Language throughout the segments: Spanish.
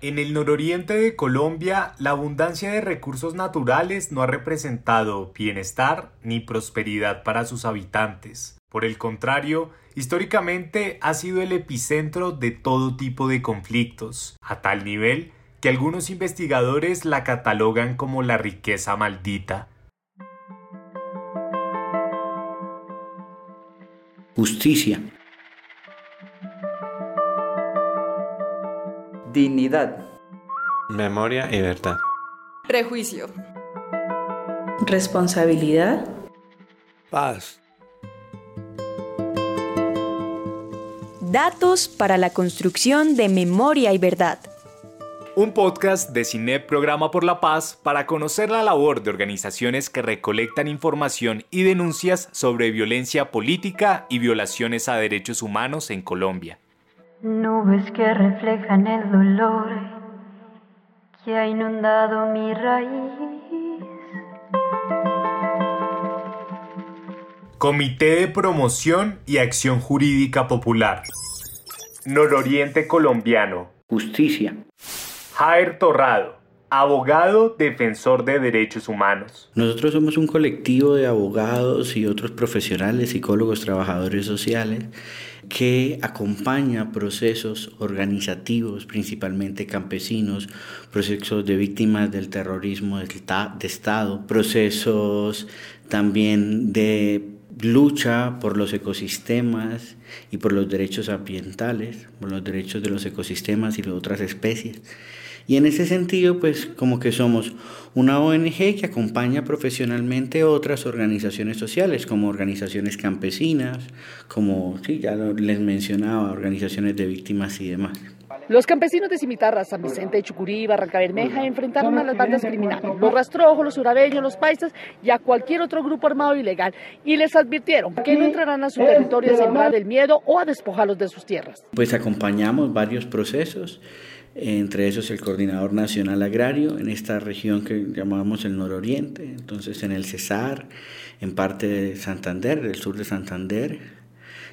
En el nororiente de Colombia, la abundancia de recursos naturales no ha representado bienestar ni prosperidad para sus habitantes. Por el contrario, históricamente ha sido el epicentro de todo tipo de conflictos, a tal nivel que algunos investigadores la catalogan como la riqueza maldita. Justicia. Dignidad. Memoria y verdad. Prejuicio. Responsabilidad. Paz. Datos para la construcción de memoria y verdad. Un podcast de Cine Programa por la Paz para conocer la labor de organizaciones que recolectan información y denuncias sobre violencia política y violaciones a derechos humanos en Colombia. Nubes que reflejan el dolor que ha inundado mi raíz. Comité de Promoción y Acción Jurídica Popular. Nororiente Colombiano. Justicia. Jair Torrado, abogado defensor de derechos humanos. Nosotros somos un colectivo de abogados y otros profesionales, psicólogos, trabajadores sociales que acompaña procesos organizativos, principalmente campesinos, procesos de víctimas del terrorismo de Estado, procesos también de lucha por los ecosistemas y por los derechos ambientales, por los derechos de los ecosistemas y de otras especies. Y en ese sentido, pues como que somos una ONG que acompaña profesionalmente otras organizaciones sociales, como organizaciones campesinas, como, sí, ya les mencionaba, organizaciones de víctimas y demás. Los campesinos de Cimitarra, San Vicente de Chucurí, Barranca Bermeja enfrentaron a las bandas criminales, los rastrojos, los urabeños, los paisas y a cualquier otro grupo armado ilegal y les advirtieron que no entrarán a su territorio a sembrar el miedo o a despojarlos de sus tierras. Pues acompañamos varios procesos entre esos el Coordinador Nacional Agrario en esta región que llamamos el nororiente, entonces en el Cesar, en parte de Santander, del sur de Santander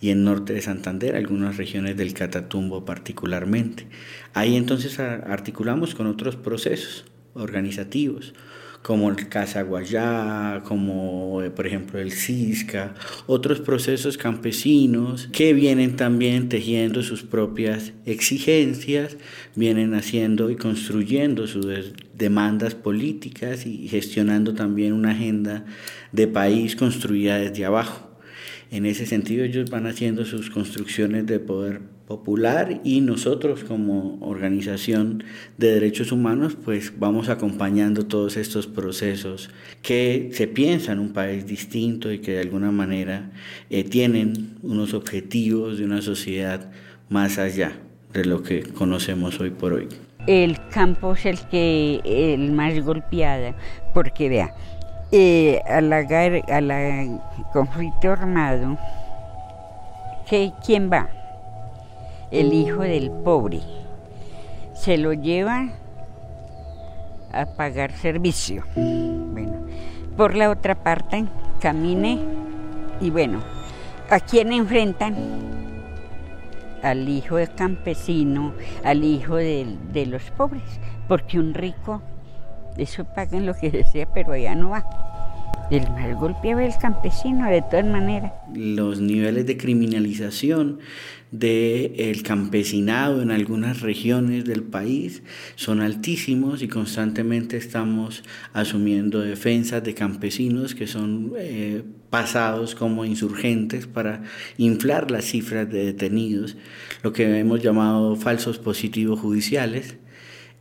y en norte de Santander, algunas regiones del Catatumbo particularmente. Ahí entonces articulamos con otros procesos organizativos, como el Casaguayá, como eh, por ejemplo el Cisca, otros procesos campesinos que vienen también tejiendo sus propias exigencias, vienen haciendo y construyendo sus demandas políticas y gestionando también una agenda de país construida desde abajo. En ese sentido ellos van haciendo sus construcciones de poder popular y nosotros como organización de derechos humanos pues vamos acompañando todos estos procesos que se piensa en un país distinto y que de alguna manera eh, tienen unos objetivos de una sociedad más allá de lo que conocemos hoy por hoy. El campo es el que el más golpeado porque vea eh, a la, a la conflicto armado, ¿quién va? El hijo del pobre. Se lo lleva a pagar servicio. Bueno, por la otra parte, camine y bueno, ¿a quién enfrentan? Al hijo del campesino, al hijo de, de los pobres, porque un rico eso pagan lo que desea, pero allá no va. El mal golpeaba el campesino de todas maneras. Los niveles de criminalización del campesinado en algunas regiones del país son altísimos y constantemente estamos asumiendo defensas de campesinos que son eh, pasados como insurgentes para inflar las cifras de detenidos, lo que hemos llamado falsos positivos judiciales.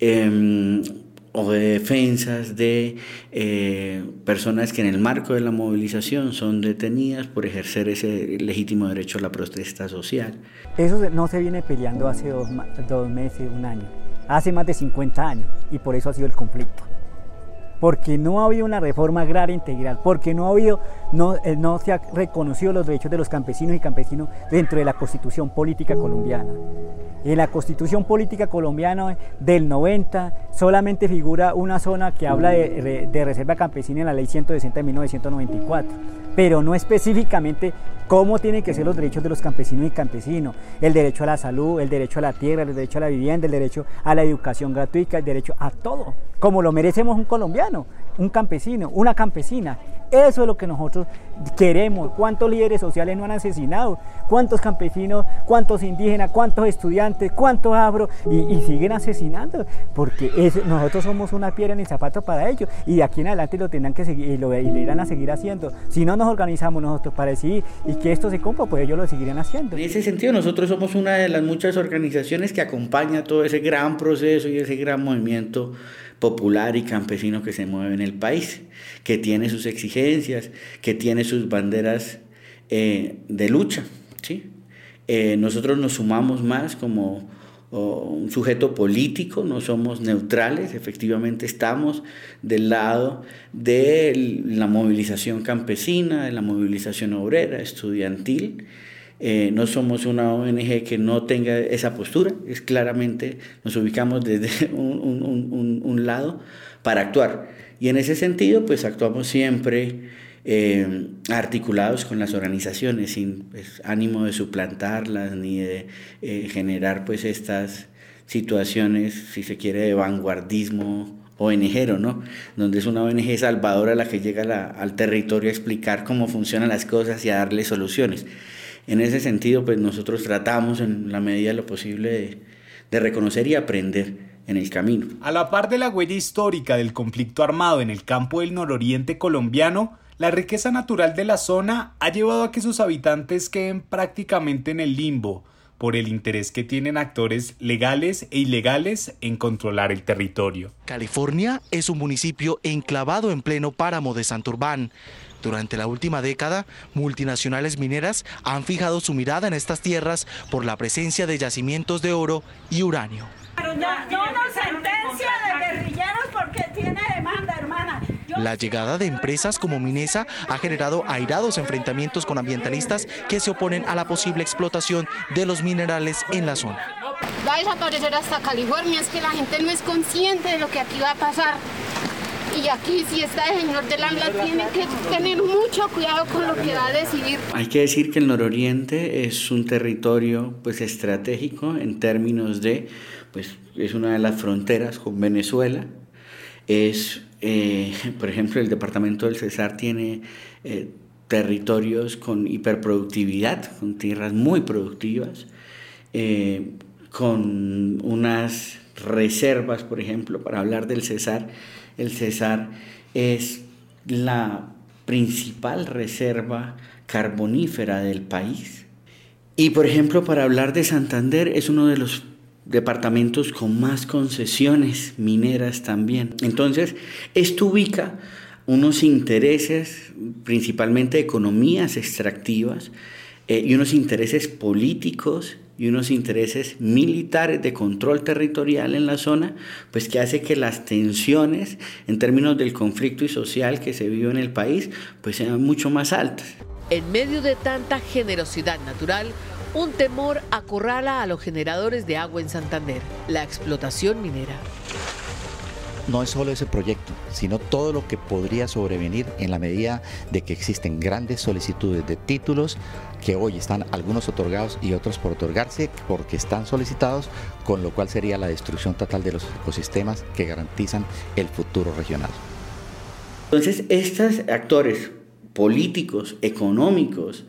Em, o de defensas de eh, personas que en el marco de la movilización son detenidas por ejercer ese legítimo derecho a la protesta social. Eso no se viene peleando hace dos, dos meses, un año, hace más de 50 años y por eso ha sido el conflicto porque no ha habido una reforma agraria integral, porque no ha habido, no, se ha reconocido los derechos de los campesinos y campesinos dentro de la constitución política colombiana. En la constitución política colombiana del 90 solamente figura una zona que habla de, de reserva campesina en la ley 160 de 1994, pero no específicamente cómo tienen que ser los derechos de los campesinos y campesinos, el derecho a la salud, el derecho a la tierra, el derecho a la vivienda, el derecho a la educación gratuita, el derecho a todo, como lo merecemos un colombiano, un campesino, una campesina. Eso es lo que nosotros queremos. ¿Cuántos líderes sociales no han asesinado? ¿Cuántos campesinos, cuántos indígenas, cuántos estudiantes, cuántos abro y, siguen asesinando? Porque nosotros somos una piedra en el zapato para ellos y de aquí en adelante lo tendrán que seguir y lo, irán a seguir haciendo. Si no nos organizamos nosotros para decidir y que esto se cumpla, pues ellos lo seguirán haciendo. En ese sentido, nosotros somos una de las muchas organizaciones que acompaña todo ese gran proceso y ese gran movimiento popular y campesino que se mueve en el país, que tiene sus exigencias, que tiene sus banderas eh, de lucha. ¿sí? Eh, nosotros nos sumamos más como un sujeto político, no somos neutrales, efectivamente estamos del lado de la movilización campesina, de la movilización obrera, estudiantil, eh, no somos una ONG que no tenga esa postura, es claramente nos ubicamos desde un, lado para actuar. Y en ese sentido, pues actuamos siempre eh, articulados con las organizaciones, sin pues, ánimo de suplantarlas ni de eh, generar pues estas situaciones, si se quiere, de vanguardismo ONG, ¿no? Donde es una ONG salvadora la que llega al territorio a explicar cómo funcionan las cosas y a darle soluciones. En ese sentido, pues nosotros tratamos en la medida de lo posible de, reconocer y aprender en el camino. A la par de la huella histórica del conflicto armado en el campo del nororiente colombiano, la riqueza natural de la zona ha llevado a que sus habitantes queden prácticamente en el limbo por el interés que tienen actores legales e ilegales en controlar el territorio. California es un municipio enclavado en pleno páramo de Santurbán. Durante la última década, multinacionales mineras han fijado su mirada en estas tierras por la presencia de yacimientos de oro y uranio. La llegada de empresas como Minesa ha generado airados enfrentamientos con ambientalistas que se oponen a la posible explotación de los minerales en la zona. Va a desaparecer hasta California, es que la gente no es consciente de lo que aquí va a pasar. Y aquí si está el señor del AMLA tiene que tener mucho cuidado con lo que va a decidir. Hay que decir que el nororiente es un territorio pues estratégico en términos de pues es una de las fronteras con Venezuela. Es eh, por ejemplo el departamento del Cesar tiene eh, territorios con hiperproductividad, con tierras muy productivas, eh, con unas reservas, por ejemplo, para hablar del Cesar, el Cesar es la principal reserva carbonífera del país. Y por ejemplo, para hablar de Santander, es uno de los departamentos con más concesiones mineras también. Entonces, esto ubica unos intereses, principalmente economías extractivas, eh, y unos intereses políticos y unos intereses militares de control territorial en la zona, pues que hace que las tensiones en términos del conflicto y social que se vive en el país, pues sean mucho más altas. En medio de tanta generosidad natural, un temor acorrala a los generadores de agua en Santander, la explotación minera no es solo ese proyecto, sino todo lo que podría sobrevenir en la medida de que existen grandes solicitudes de títulos que hoy están algunos otorgados y otros por otorgarse porque están solicitados, con lo cual sería la destrucción total de los ecosistemas que garantizan el futuro regional. Entonces, estos actores políticos, económicos,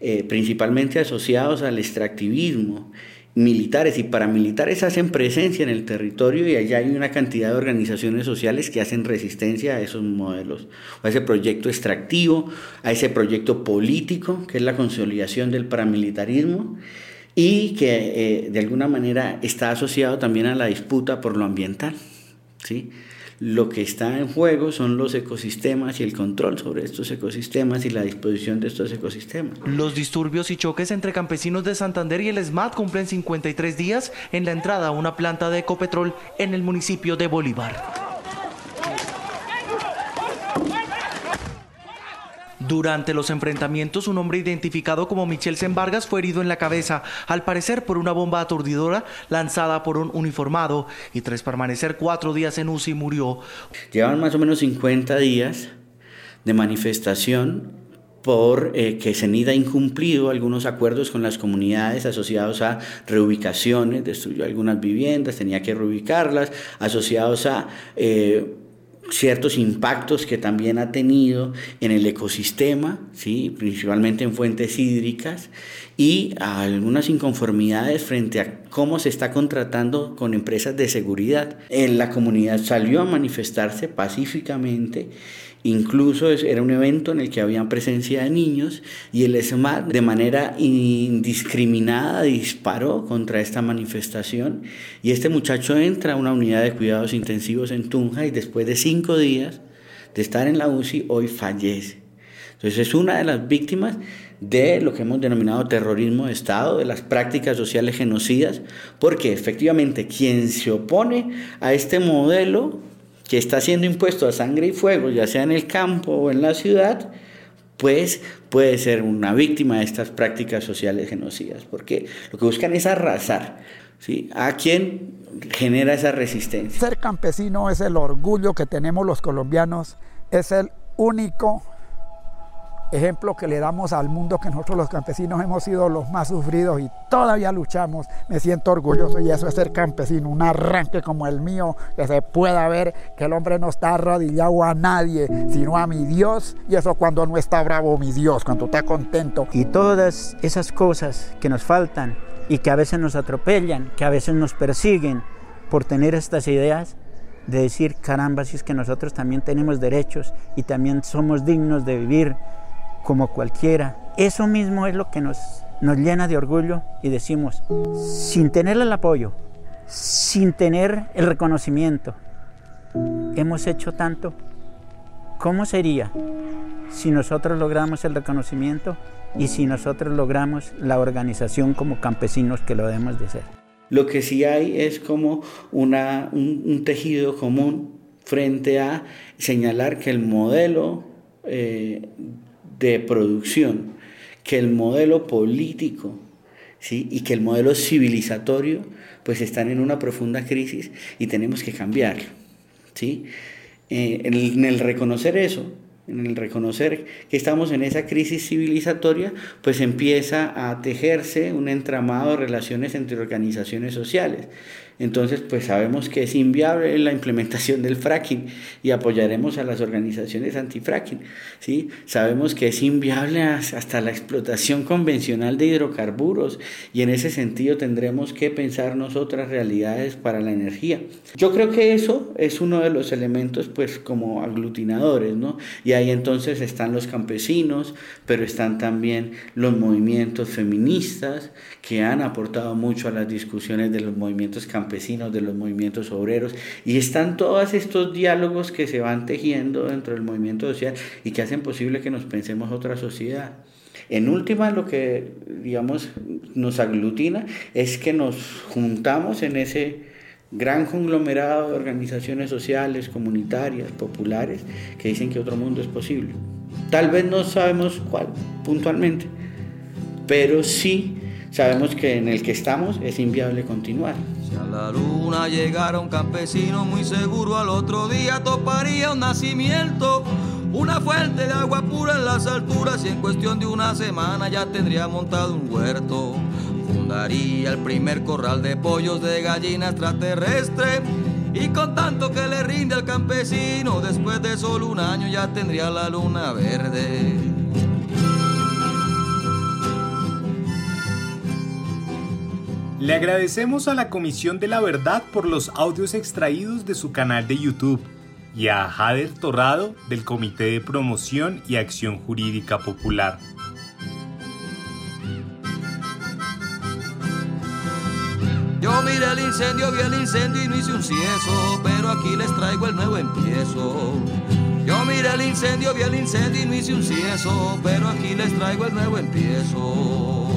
eh, principalmente asociados al extractivismo, militares y paramilitares hacen presencia en el territorio y allá hay una cantidad de organizaciones sociales que hacen resistencia a esos modelos, a ese proyecto extractivo, a ese proyecto político que es la consolidación del paramilitarismo y que eh, de alguna manera está asociado también a la disputa por lo ambiental. ¿sí? Lo que está en juego son los ecosistemas y el control sobre estos ecosistemas y la disposición de estos ecosistemas. Los disturbios y choques entre campesinos de Santander y el SMAT cumplen 53 días en la entrada a una planta de Ecopetrol en el municipio de Bolívar. Durante los enfrentamientos, un hombre identificado como Michel Vargas fue herido en la cabeza, al parecer por una bomba aturdidora lanzada por un uniformado, y tras permanecer cuatro días en UCI murió. Llevan más o menos 50 días de manifestación por eh, que CENID ha incumplido algunos acuerdos con las comunidades asociados a reubicaciones, destruyó algunas viviendas, tenía que reubicarlas, asociados a eh, ciertos impactos que también ha tenido en el ecosistema, ¿sí? principalmente en fuentes hídricas, y algunas inconformidades frente a cómo se está contratando con empresas de seguridad. La comunidad salió a manifestarse pacíficamente Incluso era un evento en el que había presencia de niños y el ESMAD de manera indiscriminada disparó contra esta manifestación y este muchacho entra a una unidad de cuidados intensivos en Tunja y después de cinco días de estar en la UCI hoy fallece. Entonces es una de las víctimas de lo que hemos denominado terrorismo de Estado, de las prácticas sociales genocidas, porque efectivamente quien se opone a este modelo que está siendo impuesto a sangre y fuego, ya sea en el campo o en la ciudad, pues puede ser una víctima de estas prácticas sociales genocidas, porque lo que buscan es arrasar ¿sí? a quien genera esa resistencia. Ser campesino es el orgullo que tenemos los colombianos, es el único ejemplo que le damos al mundo que nosotros los campesinos hemos sido los más sufridos y todavía luchamos. Me siento orgulloso y eso es ser campesino, un arranque como el mío, que se pueda ver que el hombre no está arrodillado a nadie, sino a mi Dios y eso cuando no está bravo mi Dios, cuando está contento. Y todas esas cosas que nos faltan y que a veces nos atropellan, que a veces nos persiguen por tener estas ideas, de decir, caramba, si es que nosotros también tenemos derechos y también somos dignos de vivir como cualquiera. Eso mismo es lo que nos, nos llena de orgullo y decimos, sin tener el apoyo, sin tener el reconocimiento, hemos hecho tanto. ¿Cómo sería si nosotros logramos el reconocimiento y si nosotros logramos la organización como campesinos que lo debemos de ser? Lo que sí hay es como una, un, tejido común frente a señalar que el modelo eh, de producción, que el modelo político ¿sí? y que el modelo civilizatorio pues están en una profunda crisis y tenemos que cambiarlo. ¿sí? Eh, en el reconocer eso, en el reconocer que estamos en esa crisis civilizatoria, pues empieza a tejerse un entramado de relaciones entre organizaciones sociales. Entonces, pues sabemos que es inviable la implementación del fracking y apoyaremos a las organizaciones antifracking. ¿sí? Sabemos que es inviable hasta la explotación convencional de hidrocarburos y en ese sentido tendremos que pensarnos otras realidades para la energía. Yo creo que eso es uno de los elementos pues como aglutinadores, ¿no? Y ahí entonces están los campesinos, pero están también los movimientos feministas que han aportado mucho a las discusiones de los movimientos campesinos campesinos, de los movimientos obreros, y están todos estos diálogos que se van tejiendo dentro del movimiento social y que hacen posible que nos pensemos otra sociedad. En última, lo que, digamos, nos aglutina es que nos juntamos en ese gran conglomerado de organizaciones sociales, comunitarias, populares, que dicen que otro mundo es posible. Tal vez no sabemos cuál puntualmente, pero sí sabemos que en el que estamos es inviable continuar. Si a la luna llegara un campesino muy seguro al otro día toparía un nacimiento, una fuente de agua pura en las alturas y en cuestión de una semana ya tendría montado un huerto. Fundaría el primer corral de pollos de gallina extraterrestre y con tanto que le rinde al campesino, después de solo un año ya tendría la luna verde. Le agradecemos a la Comisión de la Verdad por los audios extraídos de su canal de YouTube y a Jader Torrado del Comité de Promoción y Acción Jurídica Popular. Yo miré el incendio, vi el incendio y no hice un cieso, pero aquí les traigo el nuevo empiezo. Yo miré el incendio, vi el incendio y no hice un cieso, pero aquí les traigo el nuevo empiezo.